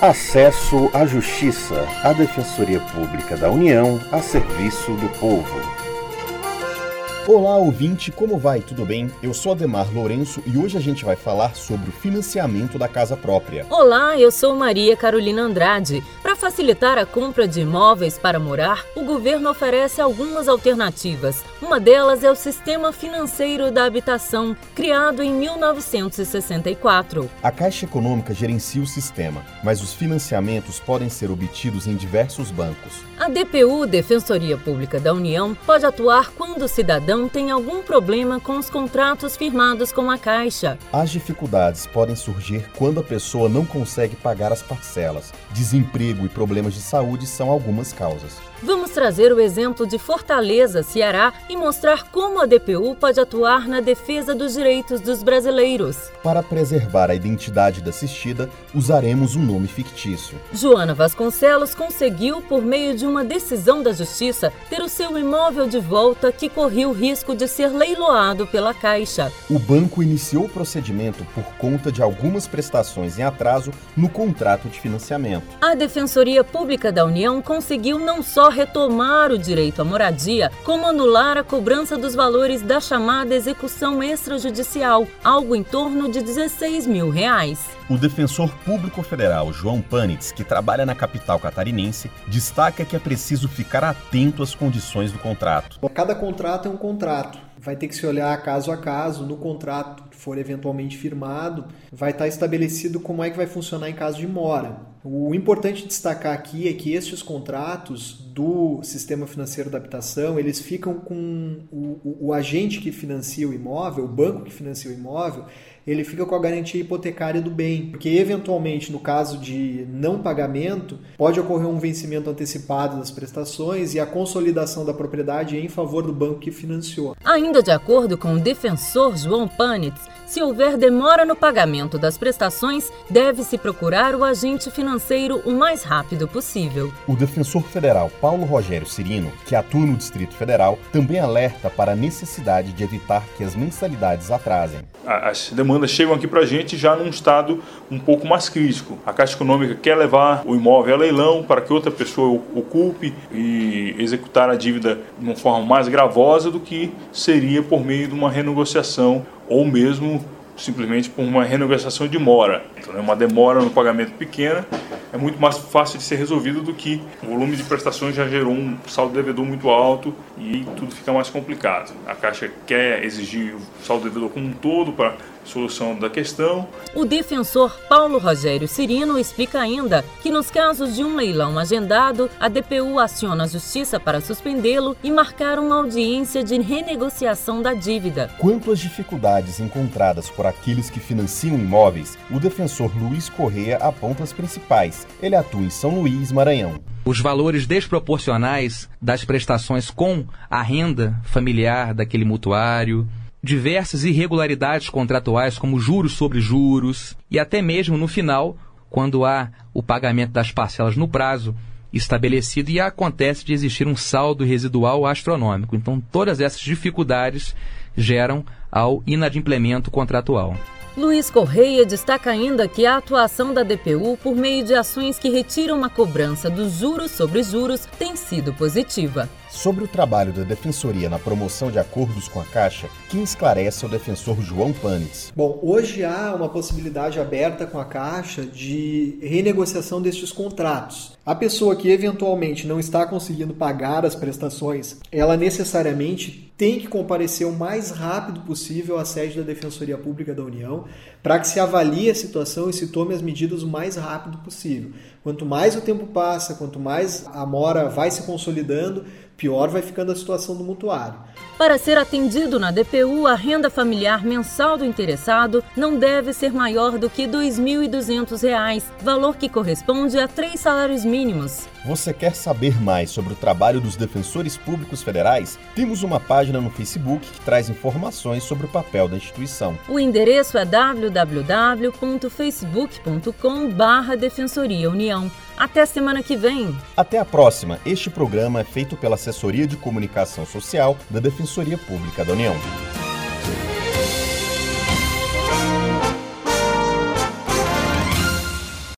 Acesso à Justiça, a Defensoria Pública da União a serviço do povo. Olá, ouvinte, como vai? Tudo bem? Eu sou Ademar Lourenço e hoje a gente vai falar sobre o financiamento da casa própria. Olá, eu sou Maria Carolina Andrade. Para facilitar a compra de imóveis para morar, o governo oferece algumas alternativas. Uma delas é o Sistema Financeiro da Habitação, criado em 1964. A Caixa Econômica gerencia o sistema, mas os financiamentos podem ser obtidos em diversos bancos. A DPU, Defensoria Pública da União, pode atuar quando o cidadão tem algum problema com os contratos firmados com a Caixa. As dificuldades podem surgir quando a pessoa não consegue pagar as parcelas. Desemprego e problemas de saúde são algumas causas. Vamos trazer o exemplo de Fortaleza, Ceará e mostrar como a DPU pode atuar na defesa dos direitos dos brasileiros. Para preservar a identidade da assistida, usaremos um nome fictício. Joana Vasconcelos conseguiu, por meio de uma decisão da Justiça, ter o seu imóvel de volta que corria o risco de ser leiloado pela Caixa. O banco iniciou o procedimento por conta de algumas prestações em atraso no contrato de financiamento. A Defensoria Pública da União conseguiu não só retomar o direito à moradia, como anular a cobrança dos valores da chamada execução extrajudicial, algo em torno de 16 mil reais. O defensor público federal João Panitz, que trabalha na capital catarinense, destaca que é preciso ficar atento às condições do contrato. Cada contrato é um contrato vai ter que se olhar caso a caso no contrato for eventualmente firmado, vai estar estabelecido como é que vai funcionar em caso de mora. O importante destacar aqui é que estes contratos do sistema financeiro da habitação, eles ficam com o, o, o agente que financia o imóvel, o banco que financia o imóvel, ele fica com a garantia hipotecária do bem, porque eventualmente no caso de não pagamento, pode ocorrer um vencimento antecipado das prestações e a consolidação da propriedade em favor do banco que financiou. Ainda de acordo com o defensor João Panitz, se houver demora no pagamento das prestações, deve-se procurar o agente financeiro o mais rápido possível. O defensor federal Paulo Rogério Cirino, que atua no Distrito Federal, também alerta para a necessidade de evitar que as mensalidades atrasem. As demandas chegam aqui para a gente já num estado um pouco mais crítico. A Caixa Econômica quer levar o imóvel a leilão para que outra pessoa ocupe e executar a dívida de uma forma mais gravosa do que seria por meio de uma renegociação ou mesmo simplesmente por uma renegociação de mora. Então, é uma demora no pagamento pequena é muito mais fácil de ser resolvido do que o volume de prestações já gerou um saldo devedor muito alto e tudo fica mais complicado. A Caixa quer exigir o saldo devedor como um todo para solução da questão. O defensor Paulo Rogério Cirino explica ainda que nos casos de um leilão agendado, a DPU aciona a justiça para suspendê-lo e marcar uma audiência de renegociação da dívida. Quanto às dificuldades encontradas por aqueles que financiam imóveis, o defensor Luiz Correia aponta as principais. Ele atua em São Luís, Maranhão os valores desproporcionais das prestações com a renda familiar daquele mutuário, diversas irregularidades contratuais, como juros sobre juros, e até mesmo no final, quando há o pagamento das parcelas no prazo estabelecido e acontece de existir um saldo residual astronômico. Então, todas essas dificuldades geram ao inadimplemento contratual. Luiz Correia destaca ainda que a atuação da DPU por meio de ações que retiram a cobrança dos juros sobre juros tem sido positiva. Sobre o trabalho da Defensoria na promoção de acordos com a Caixa, quem esclarece é o defensor João Panes. Bom, hoje há uma possibilidade aberta com a Caixa de renegociação destes contratos. A pessoa que eventualmente não está conseguindo pagar as prestações, ela necessariamente tem que comparecer o mais rápido possível à sede da Defensoria Pública da União para que se avalie a situação e se tome as medidas o mais rápido possível. Quanto mais o tempo passa, quanto mais a mora vai se consolidando, pior vai ficando a situação do mutuário. Para ser atendido na DPU, a renda familiar mensal do interessado não deve ser maior do que R$ 2.200, valor que corresponde a três salários mínimos. Você quer saber mais sobre o trabalho dos defensores públicos federais? Temos uma página no Facebook que traz informações sobre o papel da instituição. O endereço é www.facebook.com/defensoria União. Até semana que vem. Até a próxima. Este programa é feito pela Assessoria de Comunicação Social da Defensoria Pública da União.